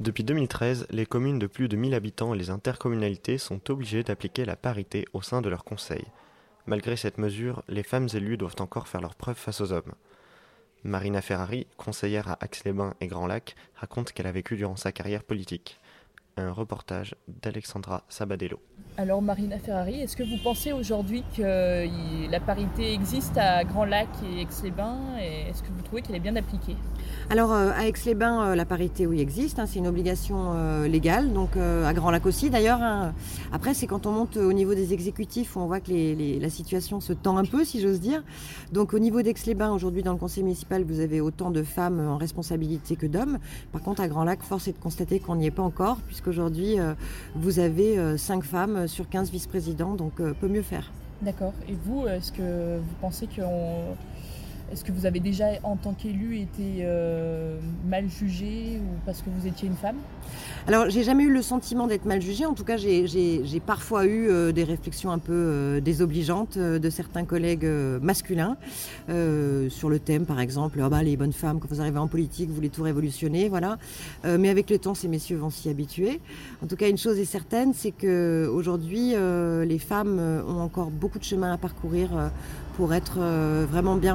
Depuis 2013, les communes de plus de 1000 habitants et les intercommunalités sont obligées d'appliquer la parité au sein de leurs conseils. Malgré cette mesure, les femmes élues doivent encore faire leurs preuves face aux hommes. Marina Ferrari, conseillère à Aix-les-Bains et Grand Lac, raconte qu'elle a vécu durant sa carrière politique. Un reportage d'Alexandra Sabadello. Alors Marina Ferrari, est-ce que vous pensez aujourd'hui que la parité existe à Grand Lac et Aix-les-Bains et est-ce que vous trouvez qu'elle est bien appliquée? Alors euh, à Aix-les-Bains, euh, la parité oui existe, hein, c'est une obligation euh, légale, donc à Grand Lac aussi d'ailleurs. Hein. Après c'est quand on monte au niveau des exécutifs où on voit que la situation se tend un peu si j'ose dire. Donc au niveau d'Aix-les-Bains aujourd'hui dans le conseil municipal vous avez autant de femmes en responsabilité que d'hommes. Par contre à Grand Lac force est de constater qu'on n'y est pas encore puisqu'aujourd'hui vous avez 5 femmes sur 15 vice-présidents donc peut mieux faire. D'accord. Et vous, est-ce que vous pensez qu'on est-ce que vous avez déjà, en tant qu'élu, été euh, mal jugé ou parce que vous étiez une femme? Alors, j'ai jamais eu le sentiment d'être mal jugée. En tout cas, j'ai parfois eu euh, des réflexions un peu euh, désobligeantes de certains collègues masculins sur le thème, par exemple, oh les bonnes femmes, quand vous arrivez en politique, vous voulez tout révolutionner, voilà. mais avec le temps, ces messieurs vont s'y habituer. En tout cas, une chose est certaine, c'est qu'aujourd'hui, les femmes ont encore beaucoup de chemin à parcourir pour être vraiment bien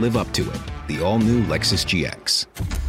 Live up to it. The all new Lexus GX.